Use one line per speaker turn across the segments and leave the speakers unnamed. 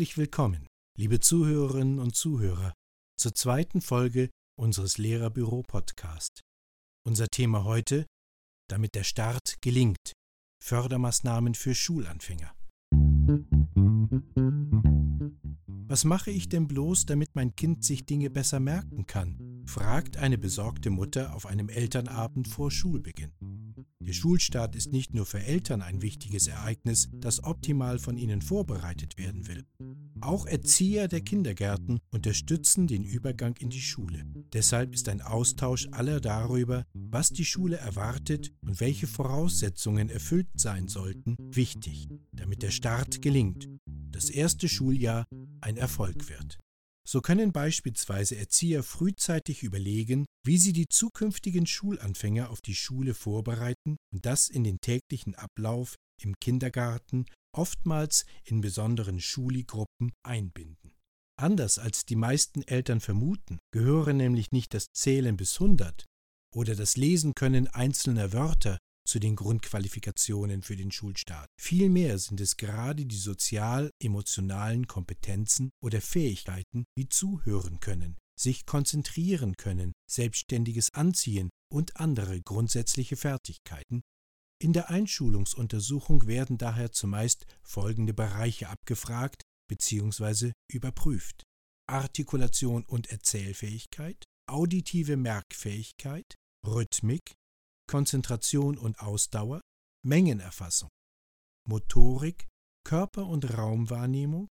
Herzlich willkommen, liebe Zuhörerinnen und Zuhörer, zur zweiten Folge unseres Lehrerbüro-Podcast. Unser Thema heute, damit der Start gelingt, Fördermaßnahmen für Schulanfänger. Was mache ich denn bloß, damit mein Kind sich Dinge besser merken kann? fragt eine besorgte Mutter auf einem Elternabend vor Schulbeginn. Der Schulstart ist nicht nur für Eltern ein wichtiges Ereignis, das optimal von ihnen vorbereitet werden will. Auch Erzieher der Kindergärten unterstützen den Übergang in die Schule. Deshalb ist ein Austausch aller darüber, was die Schule erwartet und welche Voraussetzungen erfüllt sein sollten, wichtig, damit der Start gelingt, das erste Schuljahr ein Erfolg wird. So können beispielsweise Erzieher frühzeitig überlegen, wie sie die zukünftigen Schulanfänger auf die Schule vorbereiten und das in den täglichen Ablauf im Kindergarten, oftmals in besonderen Schuligruppen einbinden. Anders als die meisten Eltern vermuten, gehöre nämlich nicht das Zählen bis 100 oder das Lesen können einzelner Wörter zu den Grundqualifikationen für den Schulstart. Vielmehr sind es gerade die sozial-emotionalen Kompetenzen oder Fähigkeiten, wie zuhören können, sich konzentrieren können, selbstständiges Anziehen und andere grundsätzliche Fertigkeiten. In der Einschulungsuntersuchung werden daher zumeist folgende Bereiche abgefragt bzw. überprüft. Artikulation und Erzählfähigkeit, auditive Merkfähigkeit, Rhythmik, Konzentration und Ausdauer, Mengenerfassung, Motorik, Körper- und Raumwahrnehmung,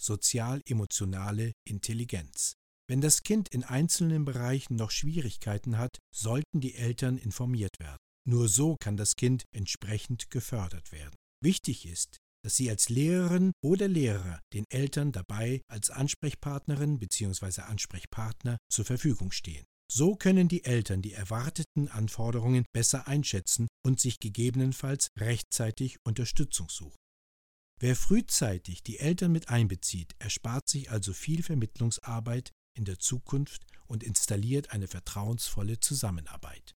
sozial-emotionale Intelligenz. Wenn das Kind in einzelnen Bereichen noch Schwierigkeiten hat, sollten die Eltern informiert werden. Nur so kann das Kind entsprechend gefördert werden. Wichtig ist, dass Sie als Lehrerin oder Lehrer den Eltern dabei als Ansprechpartnerin bzw. Ansprechpartner zur Verfügung stehen. So können die Eltern die erwarteten Anforderungen besser einschätzen und sich gegebenenfalls rechtzeitig Unterstützung suchen. Wer frühzeitig die Eltern mit einbezieht, erspart sich also viel Vermittlungsarbeit in der Zukunft und installiert eine vertrauensvolle Zusammenarbeit.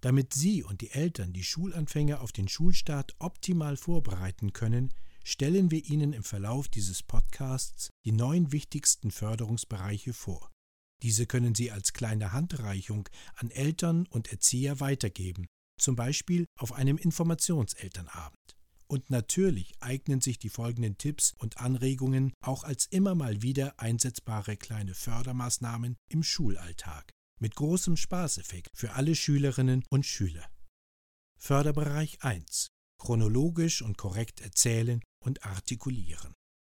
Damit Sie und die Eltern die Schulanfänger auf den Schulstart optimal vorbereiten können, stellen wir Ihnen im Verlauf dieses Podcasts die neun wichtigsten Förderungsbereiche vor. Diese können Sie als kleine Handreichung an Eltern und Erzieher weitergeben, zum Beispiel auf einem Informationselternabend. Und natürlich eignen sich die folgenden Tipps und Anregungen auch als immer mal wieder einsetzbare kleine Fördermaßnahmen im Schulalltag mit großem Spaßeffekt für alle Schülerinnen und Schüler. Förderbereich 1. Chronologisch und korrekt erzählen und artikulieren.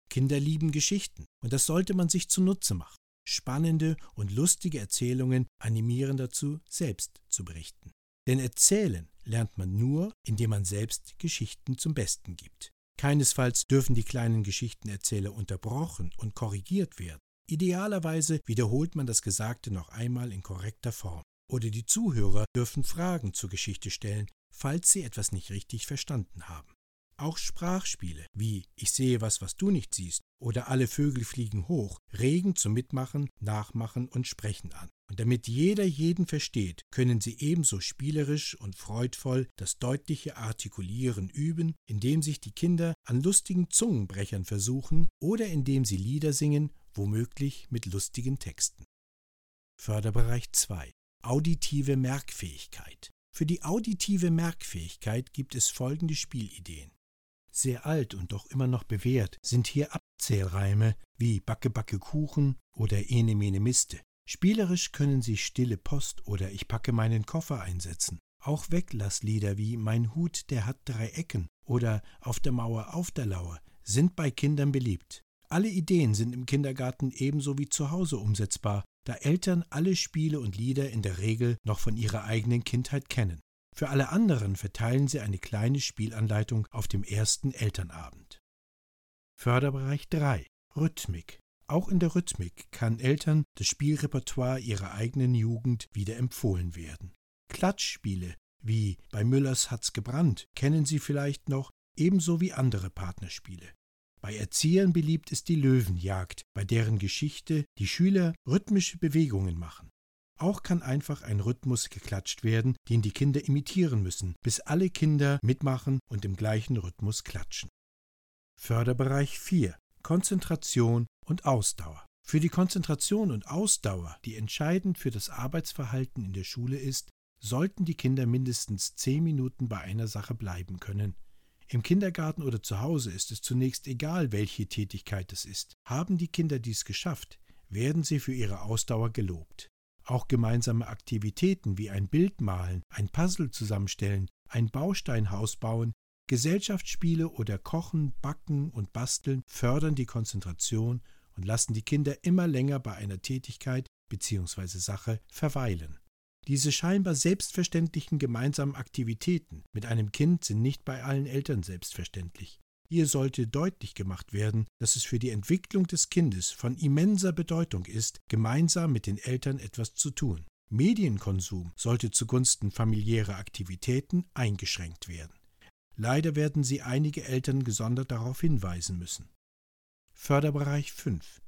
Kinder lieben Geschichten und das sollte man sich zunutze machen. Spannende und lustige Erzählungen animieren dazu, selbst zu berichten. Denn erzählen lernt man nur, indem man selbst Geschichten zum Besten gibt. Keinesfalls dürfen die kleinen Geschichtenerzähler unterbrochen und korrigiert werden. Idealerweise wiederholt man das Gesagte noch einmal in korrekter Form. Oder die Zuhörer dürfen Fragen zur Geschichte stellen, falls sie etwas nicht richtig verstanden haben. Auch Sprachspiele wie Ich sehe was, was du nicht siehst oder Alle Vögel fliegen hoch regen zum Mitmachen, Nachmachen und Sprechen an. Und damit jeder jeden versteht, können sie ebenso spielerisch und freudvoll das deutliche Artikulieren üben, indem sich die Kinder an lustigen Zungenbrechern versuchen oder indem sie Lieder singen, womöglich mit lustigen Texten. Förderbereich 2 Auditive Merkfähigkeit Für die auditive Merkfähigkeit gibt es folgende Spielideen. Sehr alt und doch immer noch bewährt sind hier Abzählreime wie Backe Backe Kuchen oder Ene Mene Miste. Spielerisch können Sie Stille Post oder Ich packe meinen Koffer einsetzen. Auch Weglasslieder wie Mein Hut, der hat drei Ecken oder Auf der Mauer auf der Lauer sind bei Kindern beliebt. Alle Ideen sind im Kindergarten ebenso wie zu Hause umsetzbar, da Eltern alle Spiele und Lieder in der Regel noch von ihrer eigenen Kindheit kennen. Für alle anderen verteilen sie eine kleine Spielanleitung auf dem ersten Elternabend. Förderbereich 3 Rhythmik auch in der Rhythmik kann Eltern das Spielrepertoire ihrer eigenen Jugend wieder empfohlen werden. Klatschspiele wie bei Müllers hat's gebrannt kennen Sie vielleicht noch, ebenso wie andere Partnerspiele. Bei Erziehern beliebt ist die Löwenjagd, bei deren Geschichte die Schüler rhythmische Bewegungen machen. Auch kann einfach ein Rhythmus geklatscht werden, den die Kinder imitieren müssen, bis alle Kinder mitmachen und im gleichen Rhythmus klatschen. Förderbereich 4 Konzentration und Ausdauer. Für die Konzentration und Ausdauer, die entscheidend für das Arbeitsverhalten in der Schule ist, sollten die Kinder mindestens zehn Minuten bei einer Sache bleiben können. Im Kindergarten oder zu Hause ist es zunächst egal, welche Tätigkeit es ist. Haben die Kinder dies geschafft, werden sie für ihre Ausdauer gelobt. Auch gemeinsame Aktivitäten wie ein Bild malen, ein Puzzle zusammenstellen, ein Bausteinhaus bauen, Gesellschaftsspiele oder Kochen, Backen und Basteln fördern die Konzentration und lassen die Kinder immer länger bei einer Tätigkeit bzw. Sache verweilen. Diese scheinbar selbstverständlichen gemeinsamen Aktivitäten mit einem Kind sind nicht bei allen Eltern selbstverständlich. Hier sollte deutlich gemacht werden, dass es für die Entwicklung des Kindes von immenser Bedeutung ist, gemeinsam mit den Eltern etwas zu tun. Medienkonsum sollte zugunsten familiärer Aktivitäten eingeschränkt werden. Leider werden Sie einige Eltern gesondert darauf hinweisen müssen. Förderbereich 5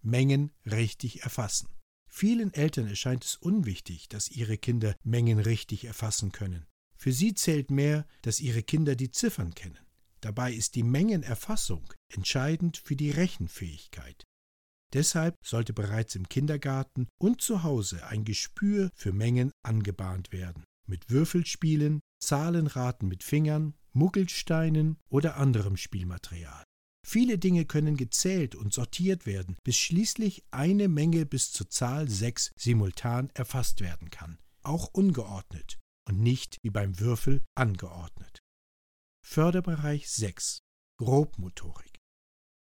Mengen richtig erfassen. Vielen Eltern erscheint es unwichtig, dass ihre Kinder Mengen richtig erfassen können. Für sie zählt mehr, dass ihre Kinder die Ziffern kennen. Dabei ist die Mengenerfassung entscheidend für die Rechenfähigkeit. Deshalb sollte bereits im Kindergarten und zu Hause ein Gespür für Mengen angebahnt werden. Mit Würfelspielen, Zahlenraten mit Fingern, Muggelsteinen oder anderem Spielmaterial. Viele Dinge können gezählt und sortiert werden, bis schließlich eine Menge bis zur Zahl 6 simultan erfasst werden kann, auch ungeordnet und nicht wie beim Würfel angeordnet. Förderbereich 6 Grobmotorik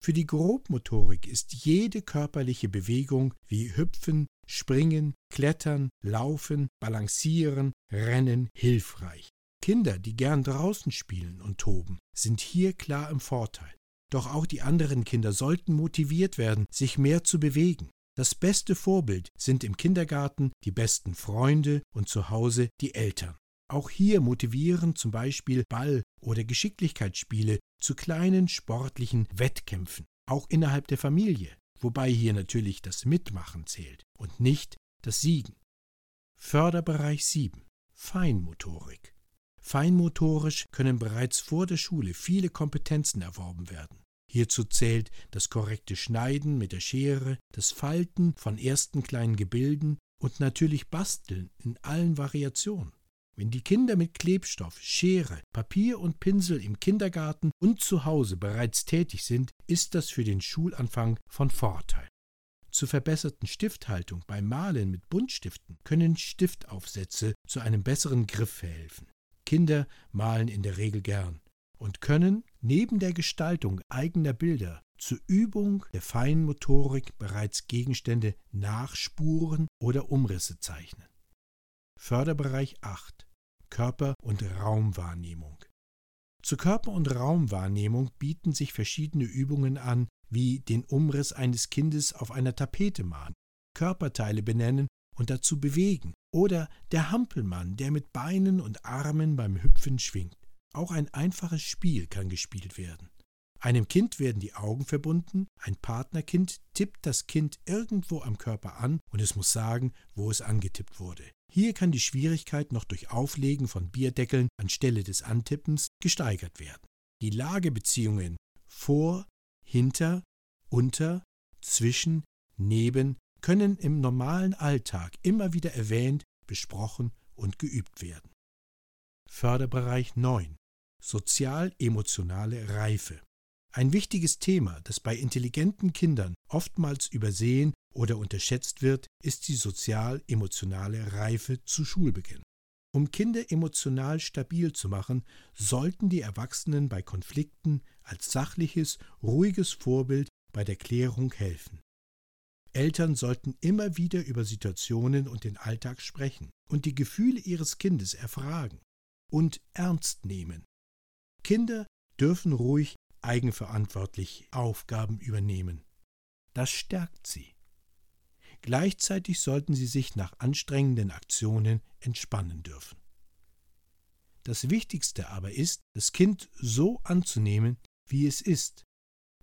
Für die Grobmotorik ist jede körperliche Bewegung wie Hüpfen, Springen, Klettern, Laufen, Balancieren, Rennen hilfreich. Kinder, die gern draußen spielen und toben, sind hier klar im Vorteil. Doch auch die anderen Kinder sollten motiviert werden, sich mehr zu bewegen. Das beste Vorbild sind im Kindergarten die besten Freunde und zu Hause die Eltern. Auch hier motivieren zum Beispiel Ball- oder Geschicklichkeitsspiele zu kleinen sportlichen Wettkämpfen, auch innerhalb der Familie, wobei hier natürlich das Mitmachen zählt und nicht das Siegen. Förderbereich 7 Feinmotorik Feinmotorisch können bereits vor der Schule viele Kompetenzen erworben werden. Hierzu zählt das korrekte Schneiden mit der Schere, das Falten von ersten kleinen Gebilden und natürlich Basteln in allen Variationen. Wenn die Kinder mit Klebstoff, Schere, Papier und Pinsel im Kindergarten und zu Hause bereits tätig sind, ist das für den Schulanfang von Vorteil. Zur verbesserten Stifthaltung beim Malen mit Buntstiften können Stiftaufsätze zu einem besseren Griff verhelfen. Kinder malen in der Regel gern und können neben der Gestaltung eigener Bilder zur Übung der Feinmotorik bereits Gegenstände nachspuren oder Umrisse zeichnen. Förderbereich 8 Körper- und Raumwahrnehmung. Zur Körper- und Raumwahrnehmung bieten sich verschiedene Übungen an, wie den Umriss eines Kindes auf einer Tapete malen, Körperteile benennen und dazu bewegen, oder der Hampelmann, der mit Beinen und Armen beim Hüpfen schwingt. Auch ein einfaches Spiel kann gespielt werden. Einem Kind werden die Augen verbunden, ein Partnerkind tippt das Kind irgendwo am Körper an und es muss sagen, wo es angetippt wurde. Hier kann die Schwierigkeit noch durch Auflegen von Bierdeckeln anstelle des Antippens gesteigert werden. Die Lagebeziehungen vor, hinter, unter, zwischen, neben können im normalen Alltag immer wieder erwähnt, besprochen und geübt werden. Förderbereich 9 Sozial-emotionale Reife ein wichtiges Thema, das bei intelligenten Kindern oftmals übersehen oder unterschätzt wird, ist die sozial-emotionale Reife zu Schulbeginn. Um Kinder emotional stabil zu machen, sollten die Erwachsenen bei Konflikten als sachliches, ruhiges Vorbild bei der Klärung helfen. Eltern sollten immer wieder über Situationen und den Alltag sprechen und die Gefühle ihres Kindes erfragen und ernst nehmen. Kinder dürfen ruhig eigenverantwortlich Aufgaben übernehmen. Das stärkt sie. Gleichzeitig sollten sie sich nach anstrengenden Aktionen entspannen dürfen. Das Wichtigste aber ist, das Kind so anzunehmen, wie es ist,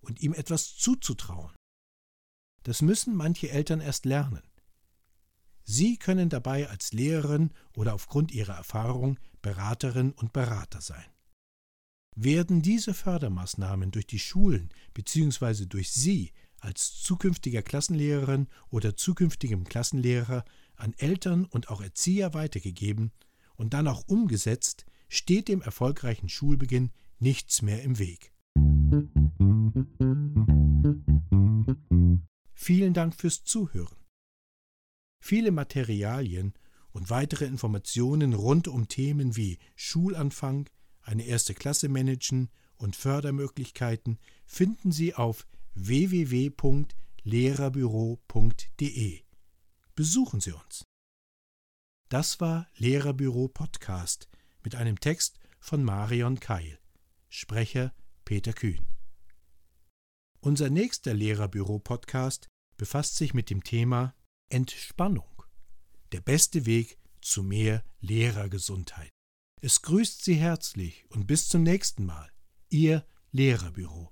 und ihm etwas zuzutrauen. Das müssen manche Eltern erst lernen. Sie können dabei als Lehrerin oder aufgrund ihrer Erfahrung Beraterin und Berater sein. Werden diese Fördermaßnahmen durch die Schulen bzw. durch Sie als zukünftiger Klassenlehrerin oder zukünftigem Klassenlehrer an Eltern und auch Erzieher weitergegeben und dann auch umgesetzt, steht dem erfolgreichen Schulbeginn nichts mehr im Weg. Vielen Dank fürs Zuhören. Viele Materialien und weitere Informationen rund um Themen wie Schulanfang, eine erste Klasse managen und Fördermöglichkeiten finden Sie auf www.lehrerbüro.de. Besuchen Sie uns. Das war Lehrerbüro Podcast mit einem Text von Marion Keil. Sprecher Peter Kühn. Unser nächster Lehrerbüro Podcast befasst sich mit dem Thema Entspannung. Der beste Weg zu mehr Lehrergesundheit. Es grüßt Sie herzlich und bis zum nächsten Mal. Ihr Lehrerbüro.